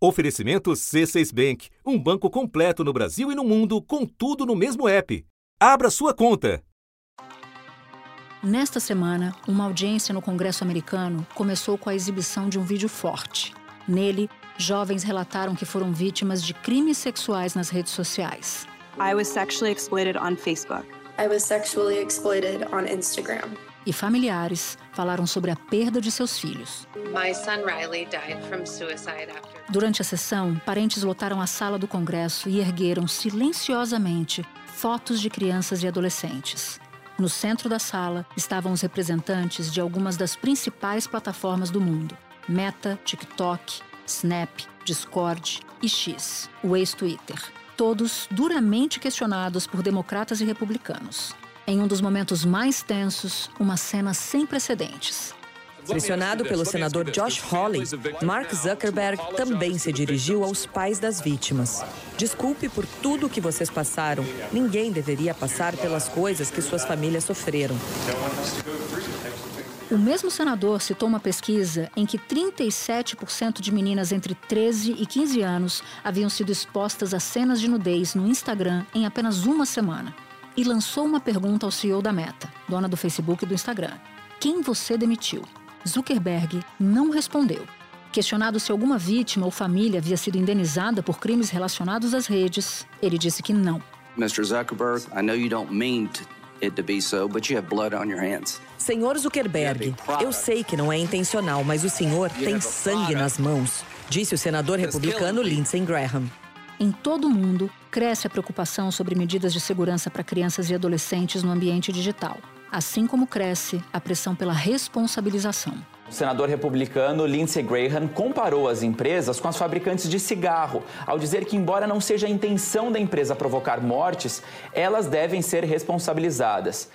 Oferecimento C6 Bank, um banco completo no Brasil e no mundo, com tudo no mesmo app. Abra sua conta. Nesta semana, uma audiência no Congresso americano começou com a exibição de um vídeo forte. Nele, jovens relataram que foram vítimas de crimes sexuais nas redes sociais. I was sexually exploited on Facebook. I was sexually exploited on Instagram. E familiares falaram sobre a perda de seus filhos. Durante a sessão, parentes lotaram a sala do Congresso e ergueram silenciosamente fotos de crianças e adolescentes. No centro da sala estavam os representantes de algumas das principais plataformas do mundo: Meta, TikTok, Snap, Discord e X, o ex-Twitter. Todos duramente questionados por democratas e republicanos. Em um dos momentos mais tensos, uma cena sem precedentes. Pressionado pelo senador Josh Hawley, Mark Zuckerberg também se dirigiu aos pais das vítimas. Desculpe por tudo o que vocês passaram. Ninguém deveria passar pelas coisas que suas famílias sofreram. O mesmo senador citou uma pesquisa em que 37% de meninas entre 13 e 15 anos haviam sido expostas a cenas de nudez no Instagram em apenas uma semana e lançou uma pergunta ao CEO da Meta, dona do Facebook e do Instagram: Quem você demitiu? Zuckerberg não respondeu. Questionado se alguma vítima ou família havia sido indenizada por crimes relacionados às redes, ele disse que não. Mr. Zuckerberg, I know you don't mean it to be so, but you have blood on your hands. Senhor Zuckerberg, eu sei que não é intencional, mas o senhor tem sangue nas mãos, disse o senador republicano Lindsey Graham. Em todo o mundo, cresce a preocupação sobre medidas de segurança para crianças e adolescentes no ambiente digital, assim como cresce a pressão pela responsabilização. O senador republicano Lindsey Graham comparou as empresas com as fabricantes de cigarro, ao dizer que, embora não seja a intenção da empresa provocar mortes, elas devem ser responsabilizadas.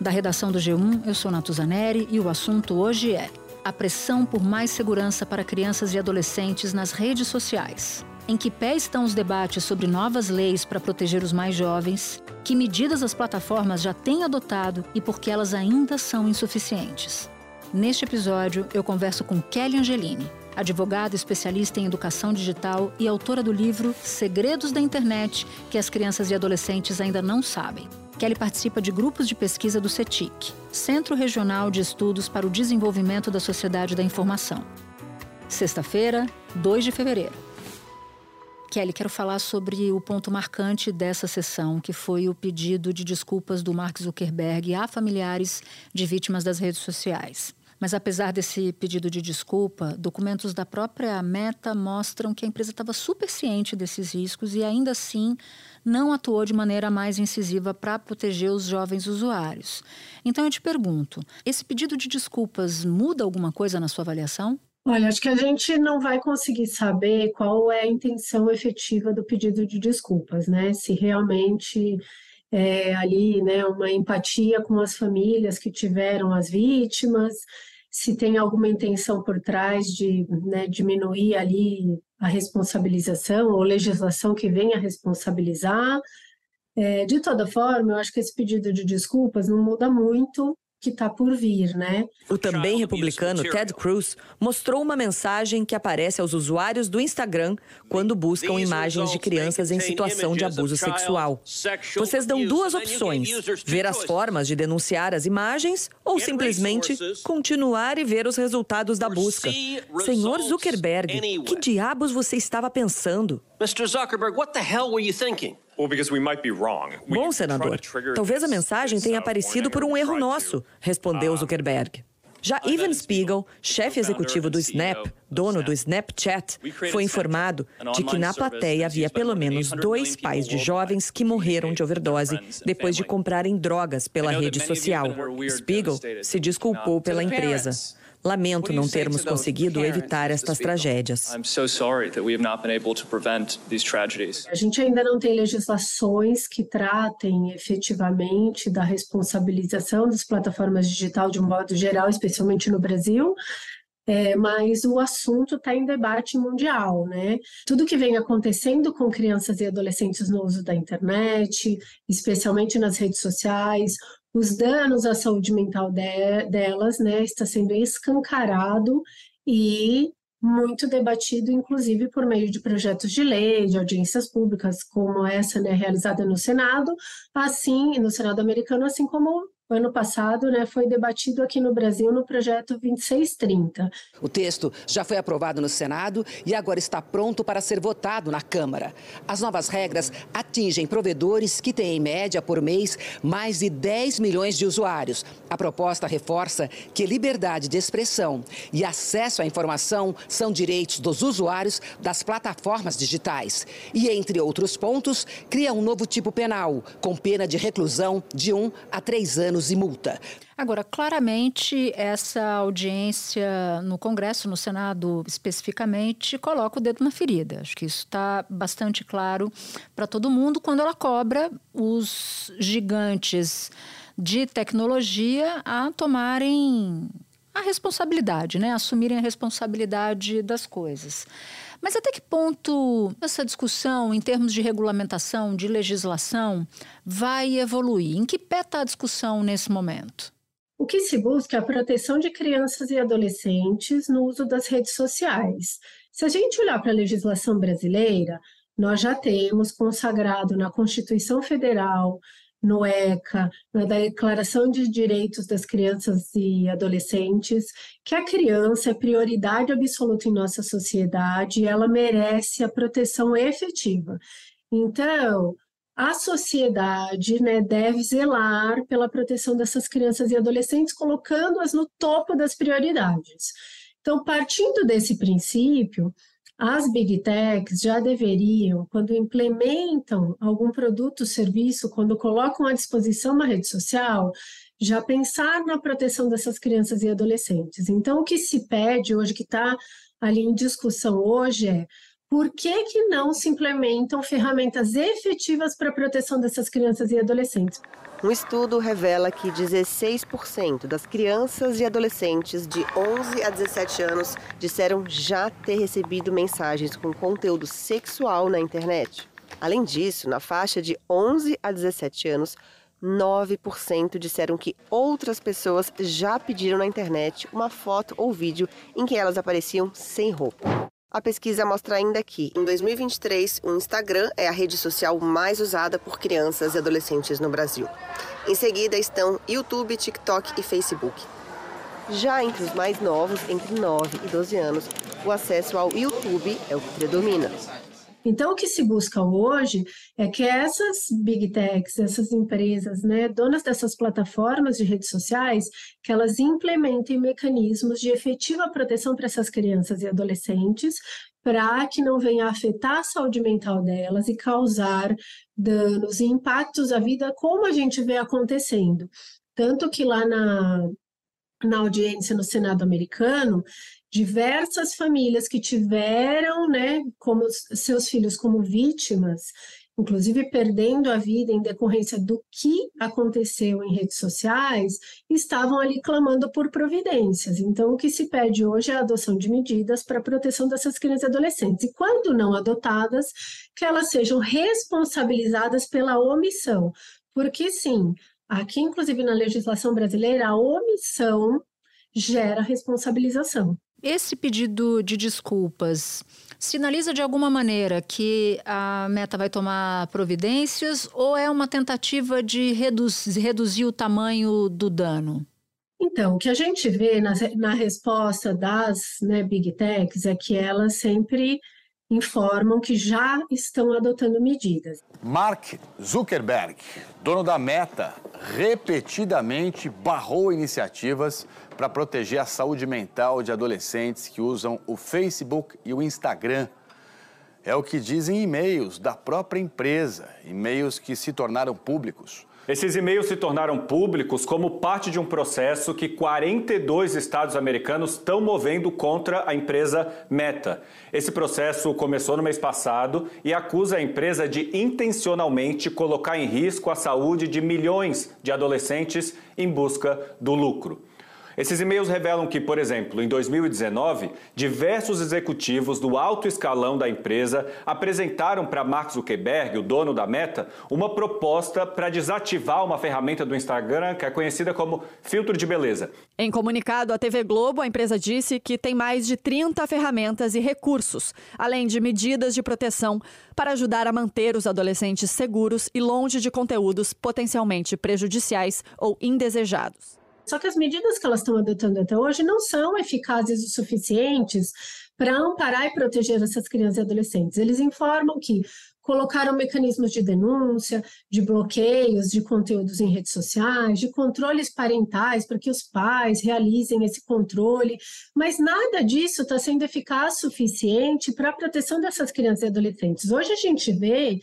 Da redação do G1, eu sou Natuzaneri e o assunto hoje é a pressão por mais segurança para crianças e adolescentes nas redes sociais. Em que pé estão os debates sobre novas leis para proteger os mais jovens? Que medidas as plataformas já têm adotado e por que elas ainda são insuficientes? Neste episódio, eu converso com Kelly Angelini, advogada especialista em educação digital e autora do livro Segredos da Internet que as crianças e adolescentes ainda não sabem. Kelly participa de grupos de pesquisa do CETIC, Centro Regional de Estudos para o Desenvolvimento da Sociedade da Informação. Sexta-feira, 2 de fevereiro. Kelly, quero falar sobre o ponto marcante dessa sessão, que foi o pedido de desculpas do Mark Zuckerberg a familiares de vítimas das redes sociais. Mas apesar desse pedido de desculpa, documentos da própria Meta mostram que a empresa estava super ciente desses riscos e ainda assim não atuou de maneira mais incisiva para proteger os jovens usuários. Então eu te pergunto, esse pedido de desculpas muda alguma coisa na sua avaliação? Olha, acho que a gente não vai conseguir saber qual é a intenção efetiva do pedido de desculpas, né? Se realmente é ali, né, uma empatia com as famílias que tiveram as vítimas, se tem alguma intenção por trás de né, diminuir ali a responsabilização ou legislação que venha responsabilizar. É, de toda forma, eu acho que esse pedido de desculpas não muda muito que está por vir, né? O também republicano Ted Cruz mostrou uma mensagem que aparece aos usuários do Instagram quando buscam imagens de crianças em situação de abuso sexual. Vocês dão duas opções: ver as formas de denunciar as imagens ou simplesmente continuar e ver os resultados da busca. Senhor Zuckerberg, que diabos você estava pensando? Mr. Zuckerberg, what the hell were you thinking? Bom, senador, talvez a mensagem tenha aparecido por um erro nosso, respondeu Zuckerberg. Já Evan Spiegel, chefe executivo do Snap, dono do Snapchat, foi informado de que na plateia havia pelo menos dois pais de jovens que morreram de overdose depois de comprarem drogas pela rede social. Spiegel se desculpou pela empresa. Lamento não termos conseguido evitar estas tragédias. A gente ainda não tem legislações que tratem efetivamente da responsabilização das plataformas digitais de um modo geral, especialmente no Brasil. É, mas o assunto está em debate mundial, né? Tudo que vem acontecendo com crianças e adolescentes no uso da internet, especialmente nas redes sociais, os danos à saúde mental de, delas, né, está sendo escancarado e muito debatido, inclusive por meio de projetos de lei, de audiências públicas, como essa, né, realizada no Senado, assim, no Senado americano, assim como ano passado, né, foi debatido aqui no Brasil no projeto 2630. O texto já foi aprovado no Senado e agora está pronto para ser votado na Câmara. As novas regras atingem provedores que têm, em média, por mês, mais de 10 milhões de usuários. A proposta reforça que liberdade de expressão e acesso à informação são direitos dos usuários das plataformas digitais. E, entre outros pontos, cria um novo tipo penal, com pena de reclusão de 1 a 3 anos e multa. Agora, claramente, essa audiência no Congresso, no Senado especificamente, coloca o dedo na ferida. Acho que isso está bastante claro para todo mundo quando ela cobra os gigantes de tecnologia a tomarem a responsabilidade, né? assumirem a responsabilidade das coisas. Mas até que ponto essa discussão, em termos de regulamentação, de legislação, vai evoluir? Em que pé está a discussão nesse momento? O que se busca é a proteção de crianças e adolescentes no uso das redes sociais. Se a gente olhar para a legislação brasileira, nós já temos consagrado na Constituição Federal, no ECA, na Declaração de Direitos das Crianças e Adolescentes, que a criança é prioridade absoluta em nossa sociedade e ela merece a proteção efetiva. Então, a sociedade né, deve zelar pela proteção dessas crianças e adolescentes, colocando-as no topo das prioridades. Então, partindo desse princípio, as big techs já deveriam, quando implementam algum produto ou serviço, quando colocam à disposição uma rede social, já pensar na proteção dessas crianças e adolescentes. Então, o que se pede hoje, que está ali em discussão hoje, é por que, que não se implementam ferramentas efetivas para a proteção dessas crianças e adolescentes? Um estudo revela que 16% das crianças e adolescentes de 11 a 17 anos disseram já ter recebido mensagens com conteúdo sexual na internet. Além disso, na faixa de 11 a 17 anos, 9% disseram que outras pessoas já pediram na internet uma foto ou vídeo em que elas apareciam sem roupa. A pesquisa mostra ainda que, em 2023, o Instagram é a rede social mais usada por crianças e adolescentes no Brasil. Em seguida estão YouTube, TikTok e Facebook. Já entre os mais novos, entre 9 e 12 anos, o acesso ao YouTube é o que predomina. Então, o que se busca hoje é que essas big techs, essas empresas, né, donas dessas plataformas de redes sociais, que elas implementem mecanismos de efetiva proteção para essas crianças e adolescentes, para que não venha afetar a saúde mental delas e causar danos e impactos à vida, como a gente vê acontecendo. Tanto que lá na, na audiência no Senado americano, diversas famílias que tiveram, né, como seus filhos como vítimas, inclusive perdendo a vida em decorrência do que aconteceu em redes sociais, estavam ali clamando por providências. Então, o que se pede hoje é a adoção de medidas para a proteção dessas crianças e adolescentes. E quando não adotadas, que elas sejam responsabilizadas pela omissão. Porque, sim, aqui, inclusive na legislação brasileira, a omissão gera responsabilização. Esse pedido de desculpas sinaliza de alguma maneira que a meta vai tomar providências ou é uma tentativa de reduzir, reduzir o tamanho do dano? Então, o que a gente vê na, na resposta das né, Big Techs é que elas sempre informam que já estão adotando medidas. Mark Zuckerberg, dono da Meta, repetidamente barrou iniciativas para proteger a saúde mental de adolescentes que usam o Facebook e o Instagram. É o que dizem e-mails da própria empresa, e-mails que se tornaram públicos. Esses e-mails se tornaram públicos como parte de um processo que 42 estados americanos estão movendo contra a empresa Meta. Esse processo começou no mês passado e acusa a empresa de intencionalmente colocar em risco a saúde de milhões de adolescentes em busca do lucro. Esses e-mails revelam que, por exemplo, em 2019, diversos executivos do alto escalão da empresa apresentaram para Mark Zuckerberg, o dono da Meta, uma proposta para desativar uma ferramenta do Instagram que é conhecida como filtro de beleza. Em comunicado à TV Globo, a empresa disse que tem mais de 30 ferramentas e recursos, além de medidas de proteção para ajudar a manter os adolescentes seguros e longe de conteúdos potencialmente prejudiciais ou indesejados. Só que as medidas que elas estão adotando até hoje não são eficazes o suficientes para amparar e proteger essas crianças e adolescentes. Eles informam que colocaram mecanismos de denúncia, de bloqueios de conteúdos em redes sociais, de controles parentais para que os pais realizem esse controle, mas nada disso está sendo eficaz suficiente para a proteção dessas crianças e adolescentes. Hoje a gente vê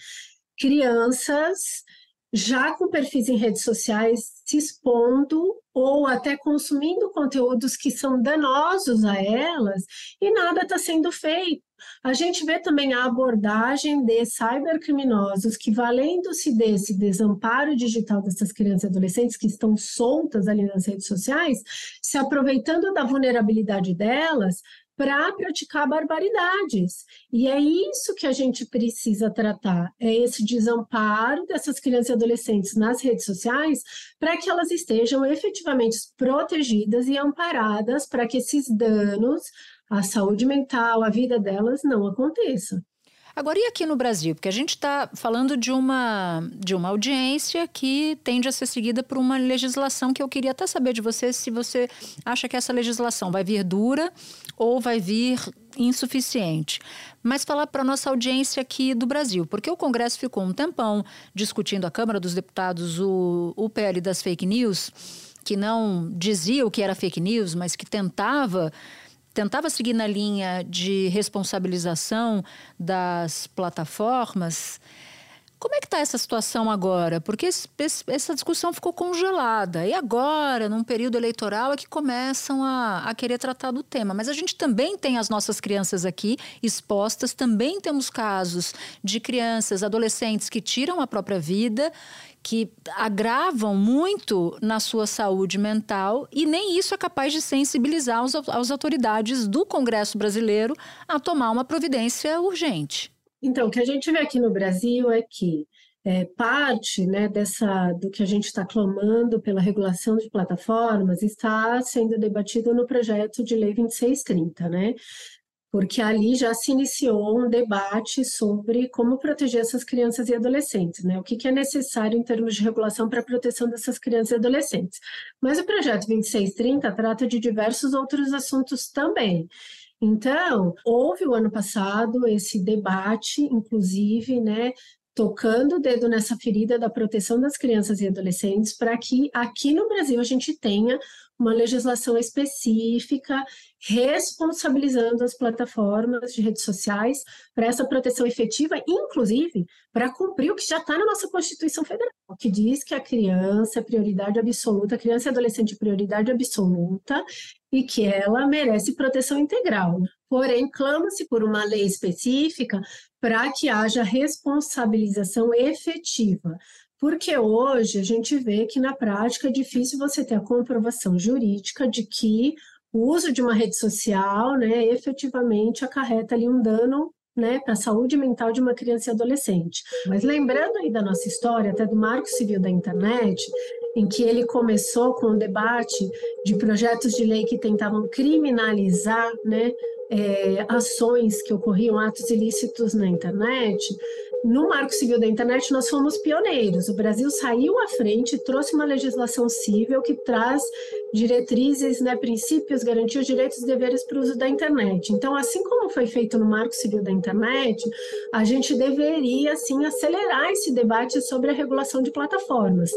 crianças já com perfis em redes sociais se expondo ou até consumindo conteúdos que são danosos a elas e nada está sendo feito. A gente vê também a abordagem de cybercriminosos que, valendo-se desse desamparo digital dessas crianças e adolescentes que estão soltas ali nas redes sociais, se aproveitando da vulnerabilidade delas para praticar barbaridades. E é isso que a gente precisa tratar, é esse desamparo dessas crianças e adolescentes nas redes sociais, para que elas estejam efetivamente protegidas e amparadas para que esses danos à saúde mental, à vida delas não aconteça. Agora, e aqui no Brasil? Porque a gente está falando de uma, de uma audiência que tende a ser seguida por uma legislação que eu queria até saber de você se você acha que essa legislação vai vir dura ou vai vir insuficiente. Mas falar para a nossa audiência aqui do Brasil, porque o Congresso ficou um tempão discutindo a Câmara dos Deputados o, o PL das fake news, que não dizia o que era fake news, mas que tentava tentava seguir na linha de responsabilização das plataformas. Como é que está essa situação agora? Porque esse, essa discussão ficou congelada. E agora, num período eleitoral, é que começam a, a, querer tratar do tema. Mas a gente também tem as nossas crianças aqui expostas, também temos casos de crianças, adolescentes que tiram a própria vida que agravam muito na sua saúde mental e nem isso é capaz de sensibilizar as autoridades do Congresso brasileiro a tomar uma providência urgente. Então, o que a gente vê aqui no Brasil é que é, parte né, dessa, do que a gente está clamando pela regulação de plataformas está sendo debatido no projeto de lei 2630, né? porque ali já se iniciou um debate sobre como proteger essas crianças e adolescentes, né? O que, que é necessário em termos de regulação para a proteção dessas crianças e adolescentes. Mas o projeto 2630 trata de diversos outros assuntos também. Então, houve o ano passado esse debate, inclusive, né, tocando o dedo nessa ferida da proteção das crianças e adolescentes, para que aqui no Brasil a gente tenha uma legislação específica responsabilizando as plataformas de redes sociais para essa proteção efetiva, inclusive para cumprir o que já está na nossa Constituição Federal, que diz que a criança é prioridade absoluta, a criança e adolescente é prioridade absoluta e que ela merece proteção integral. Porém, clama-se por uma lei específica para que haja responsabilização efetiva. Porque hoje a gente vê que na prática é difícil você ter a comprovação jurídica de que o uso de uma rede social, né, efetivamente acarreta ali um dano né, para a saúde mental de uma criança e adolescente. Mas lembrando aí da nossa história, até do Marco Civil da Internet, em que ele começou com o debate de projetos de lei que tentavam criminalizar né, é, ações que ocorriam, atos ilícitos na internet, no Marco Civil da Internet, nós fomos pioneiros. O Brasil saiu à frente, trouxe uma legislação civil que traz diretrizes, né, princípios, garantia os direitos e deveres para o uso da internet. Então, assim como foi feito no Marco Civil da Internet, a gente deveria, assim, acelerar esse debate sobre a regulação de plataformas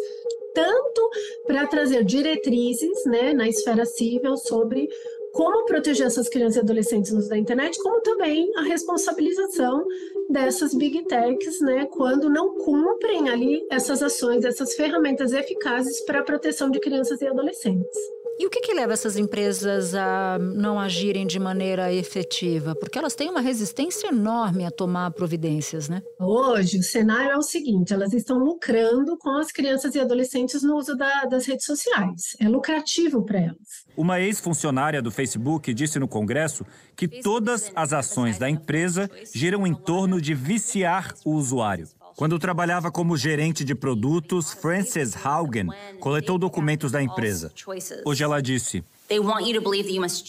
tanto para trazer diretrizes né, na esfera civil sobre como proteger essas crianças e adolescentes da internet, como também a responsabilização dessas big techs, né, quando não cumprem ali essas ações, essas ferramentas eficazes para a proteção de crianças e adolescentes. E o que, que leva essas empresas a não agirem de maneira efetiva? Porque elas têm uma resistência enorme a tomar providências, né? Hoje, o cenário é o seguinte: elas estão lucrando com as crianças e adolescentes no uso da, das redes sociais. É lucrativo para elas. Uma ex-funcionária do Facebook disse no Congresso que todas as ações da empresa giram em torno de viciar o usuário. Quando trabalhava como gerente de produtos, Frances Haugen coletou documentos da empresa. Hoje ela disse: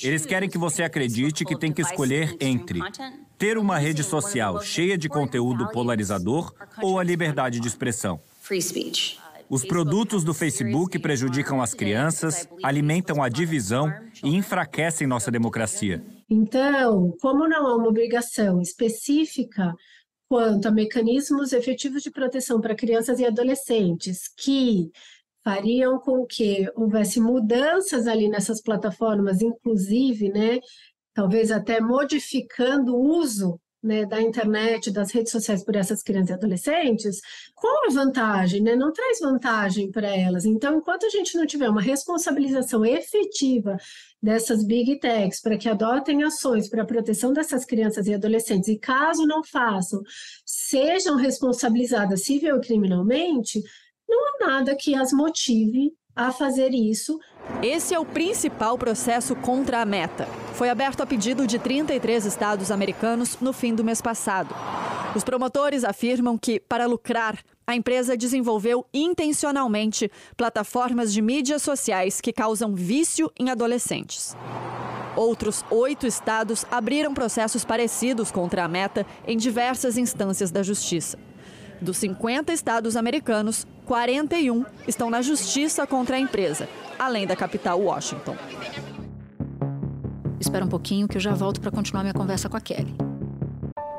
Eles querem que você acredite que tem que escolher entre ter uma rede social cheia de conteúdo polarizador ou a liberdade de expressão. Os produtos do Facebook prejudicam as crianças, alimentam a divisão e enfraquecem nossa democracia. Então, como não há uma obrigação específica quanto a mecanismos efetivos de proteção para crianças e adolescentes que fariam com que houvesse mudanças ali nessas plataformas, inclusive, né, talvez até modificando o uso né, da internet, das redes sociais por essas crianças e adolescentes, qual a vantagem? Né? Não traz vantagem para elas. Então, enquanto a gente não tiver uma responsabilização efetiva dessas big techs para que adotem ações para a proteção dessas crianças e adolescentes, e caso não façam, sejam responsabilizadas civil e criminalmente, não há nada que as motive a fazer isso. Esse é o principal processo contra a Meta. Foi aberto a pedido de 33 estados americanos no fim do mês passado. Os promotores afirmam que, para lucrar, a empresa desenvolveu intencionalmente plataformas de mídias sociais que causam vício em adolescentes. Outros oito estados abriram processos parecidos contra a Meta em diversas instâncias da justiça. Dos 50 estados americanos, 41 estão na justiça contra a empresa, além da capital Washington. Espera um pouquinho que eu já volto para continuar minha conversa com a Kelly.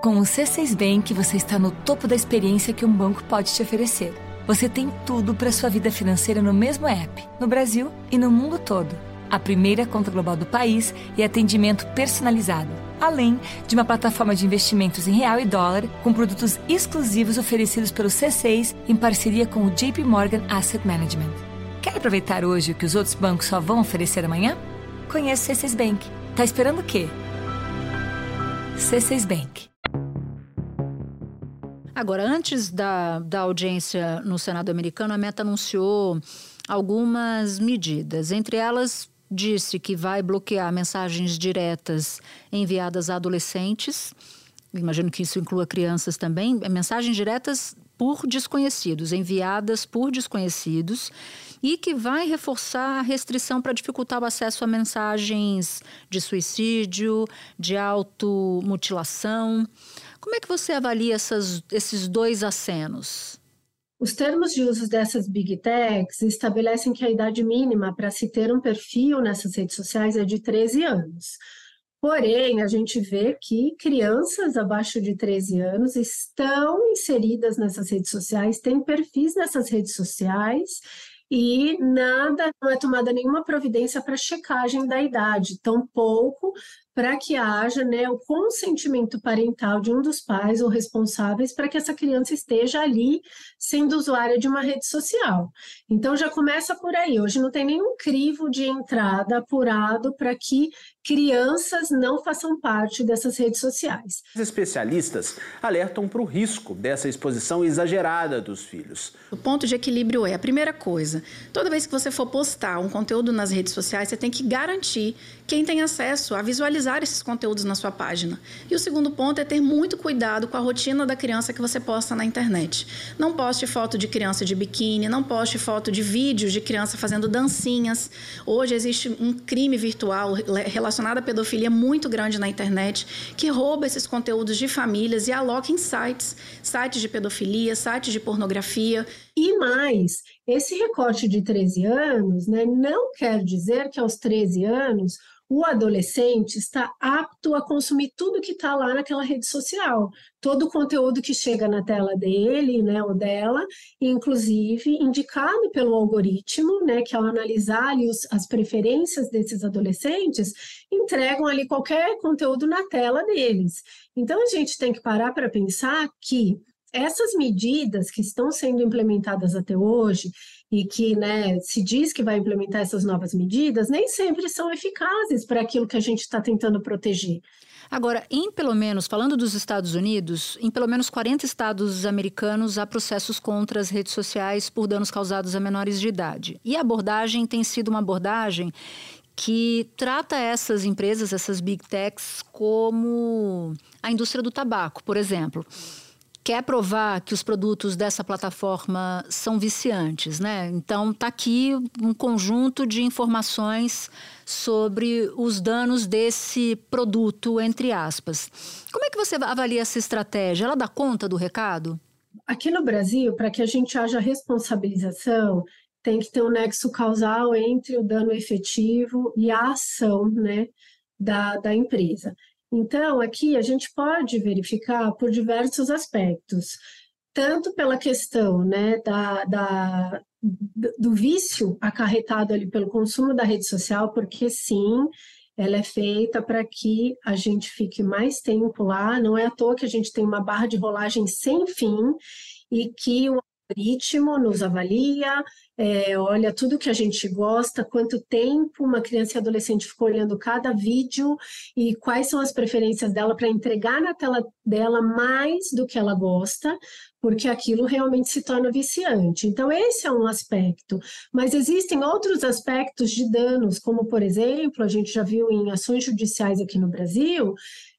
Com o C6 Bank, você está no topo da experiência que um banco pode te oferecer. Você tem tudo para sua vida financeira no mesmo app, no Brasil e no mundo todo. A primeira conta global do país e atendimento personalizado além de uma plataforma de investimentos em real e dólar com produtos exclusivos oferecidos pelo C6 em parceria com o JP Morgan Asset Management. Quer aproveitar hoje o que os outros bancos só vão oferecer amanhã? Conheça o C6 Bank. Tá esperando o quê? C6 Bank. Agora, antes da, da audiência no Senado americano, a Meta anunciou algumas medidas, entre elas disse que vai bloquear mensagens diretas enviadas a adolescentes. Imagino que isso inclua crianças também. Mensagens diretas por desconhecidos, enviadas por desconhecidos, e que vai reforçar a restrição para dificultar o acesso a mensagens de suicídio, de automutilação. Como é que você avalia essas, esses dois acenos? Os termos de uso dessas big techs estabelecem que a idade mínima para se ter um perfil nessas redes sociais é de 13 anos. Porém, a gente vê que crianças abaixo de 13 anos estão inseridas nessas redes sociais, têm perfis nessas redes sociais e nada, não é tomada nenhuma providência para checagem da idade, tampouco para que haja né, o consentimento parental de um dos pais ou responsáveis para que essa criança esteja ali sendo usuária de uma rede social. Então já começa por aí. Hoje não tem nenhum crivo de entrada apurado para que crianças não façam parte dessas redes sociais. Os especialistas alertam para o risco dessa exposição exagerada dos filhos. O ponto de equilíbrio é a primeira coisa: toda vez que você for postar um conteúdo nas redes sociais, você tem que garantir quem tem acesso a visualizar esses conteúdos na sua página. E o segundo ponto é ter muito cuidado com a rotina da criança que você posta na internet. Não poste foto de criança de biquíni, não poste foto de vídeos de criança fazendo dancinhas. Hoje existe um crime virtual relacionado à pedofilia muito grande na internet que rouba esses conteúdos de famílias e aloca em sites, sites de pedofilia, sites de pornografia. E mais, esse recorte de 13 anos né, não quer dizer que aos 13 anos o adolescente está apto a consumir tudo que está lá naquela rede social, todo o conteúdo que chega na tela dele, né, ou dela, inclusive indicado pelo algoritmo, né, que ao analisar ali os, as preferências desses adolescentes, entregam ali qualquer conteúdo na tela deles. Então a gente tem que parar para pensar que essas medidas que estão sendo implementadas até hoje e que né, se diz que vai implementar essas novas medidas, nem sempre são eficazes para aquilo que a gente está tentando proteger. Agora, em pelo menos, falando dos Estados Unidos, em pelo menos 40 estados americanos há processos contra as redes sociais por danos causados a menores de idade. E a abordagem tem sido uma abordagem que trata essas empresas, essas big techs, como a indústria do tabaco, por exemplo quer provar que os produtos dessa plataforma são viciantes, né? Então tá aqui um conjunto de informações sobre os danos desse produto, entre aspas. Como é que você avalia essa estratégia? Ela dá conta do recado? Aqui no Brasil, para que a gente haja responsabilização, tem que ter um nexo causal entre o dano efetivo e a ação, né, da, da empresa. Então, aqui a gente pode verificar por diversos aspectos, tanto pela questão né, da, da, do vício acarretado ali pelo consumo da rede social, porque sim, ela é feita para que a gente fique mais tempo lá, não é à toa que a gente tem uma barra de rolagem sem fim e que o algoritmo nos avalia, é, olha tudo que a gente gosta, quanto tempo uma criança e adolescente ficou olhando cada vídeo e quais são as preferências dela para entregar na tela dela mais do que ela gosta, porque aquilo realmente se torna viciante. Então, esse é um aspecto. Mas existem outros aspectos de danos, como, por exemplo, a gente já viu em ações judiciais aqui no Brasil,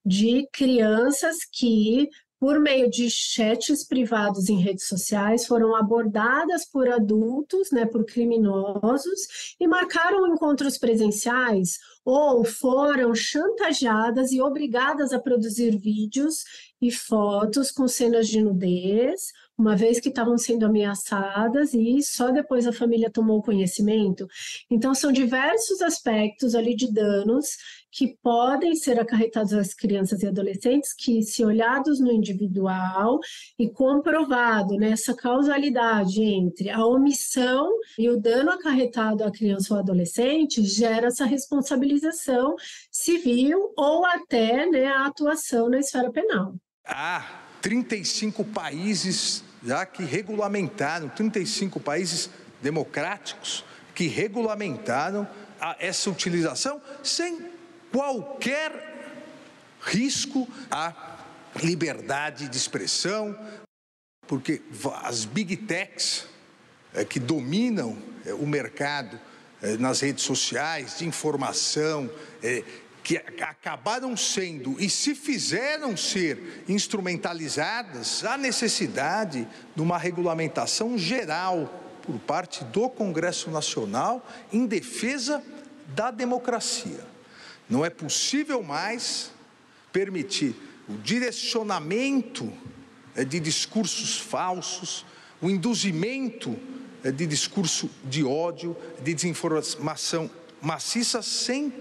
de crianças que por meio de chats privados em redes sociais, foram abordadas por adultos, né, por criminosos, e marcaram encontros presenciais ou foram chantageadas e obrigadas a produzir vídeos e fotos com cenas de nudez, uma vez que estavam sendo ameaçadas e só depois a família tomou conhecimento. Então, são diversos aspectos ali de danos que podem ser acarretados às crianças e adolescentes, que, se olhados no individual e comprovado nessa né, causalidade entre a omissão e o dano acarretado à criança ou adolescente, gera essa responsabilização civil ou até né, a atuação na esfera penal. Há 35 países já que regulamentaram, 35 países democráticos que regulamentaram essa utilização sem qualquer risco à liberdade de expressão, porque as big techs é, que dominam é, o mercado é, nas redes sociais de informação, que acabaram sendo e se fizeram ser instrumentalizadas, há necessidade de uma regulamentação geral por parte do Congresso Nacional em defesa da democracia. Não é possível mais permitir o direcionamento eh, de discursos falsos, o induzimento eh, de discurso de ódio, de desinformação maciça, sem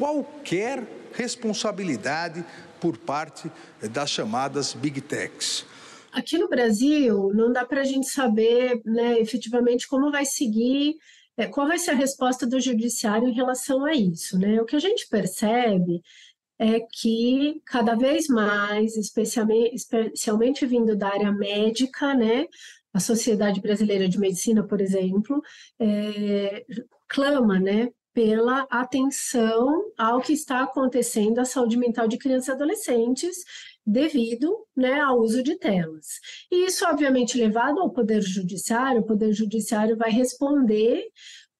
qualquer responsabilidade por parte das chamadas big techs. Aqui no Brasil, não dá para a gente saber né, efetivamente como vai seguir é, qual vai ser a resposta do judiciário em relação a isso? Né? O que a gente percebe é que cada vez mais, especialmente, especialmente vindo da área médica, né, a Sociedade Brasileira de Medicina, por exemplo, é, clama né, pela atenção ao que está acontecendo à saúde mental de crianças e adolescentes devido né, ao uso de telas. E isso, obviamente, levado ao Poder Judiciário, o Poder Judiciário vai responder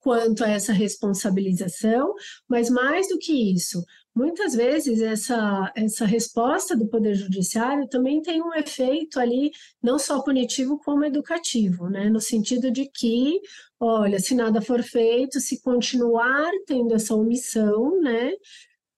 quanto a essa responsabilização, mas mais do que isso, muitas vezes essa, essa resposta do Poder Judiciário também tem um efeito ali, não só punitivo, como educativo, né? no sentido de que, olha, se nada for feito, se continuar tendo essa omissão, né,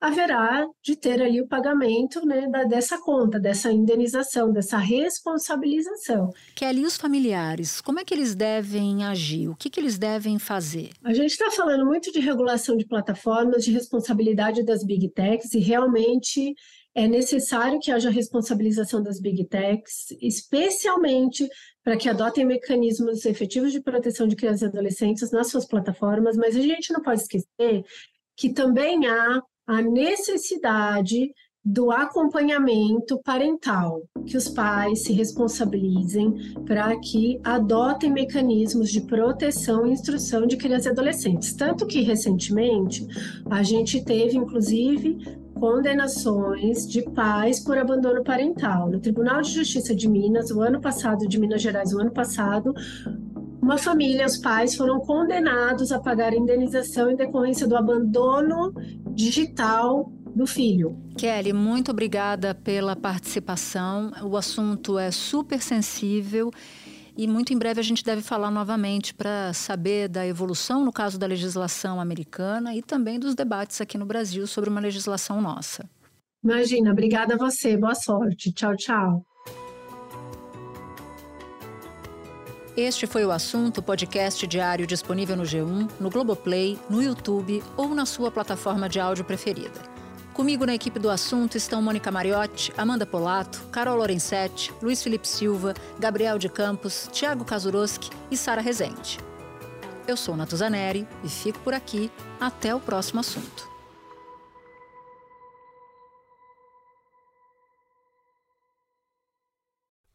haverá de ter ali o pagamento né, da, dessa conta, dessa indenização, dessa responsabilização. Que ali os familiares, como é que eles devem agir? O que, que eles devem fazer? A gente está falando muito de regulação de plataformas, de responsabilidade das big techs e realmente é necessário que haja responsabilização das big techs, especialmente para que adotem mecanismos efetivos de proteção de crianças e adolescentes nas suas plataformas, mas a gente não pode esquecer que também há a necessidade do acompanhamento parental, que os pais se responsabilizem para que adotem mecanismos de proteção e instrução de crianças e adolescentes. Tanto que recentemente a gente teve, inclusive, condenações de pais por abandono parental. No Tribunal de Justiça de Minas, o ano passado, de Minas Gerais, o ano passado, uma família, os pais foram condenados a pagar indenização em decorrência do abandono digital do filho. Kelly, muito obrigada pela participação. O assunto é super sensível e muito em breve a gente deve falar novamente para saber da evolução, no caso da legislação americana, e também dos debates aqui no Brasil sobre uma legislação nossa. Imagina, obrigada a você, boa sorte. Tchau, tchau. Este foi o assunto podcast diário disponível no G1, no Globoplay, no YouTube ou na sua plataforma de áudio preferida. Comigo na equipe do assunto estão Mônica Mariotti, Amanda Polato, Carol Lorenzetti, Luiz Felipe Silva, Gabriel de Campos, Tiago Kazuroski e Sara Rezende. Eu sou Natuzaneri e fico por aqui. Até o próximo assunto.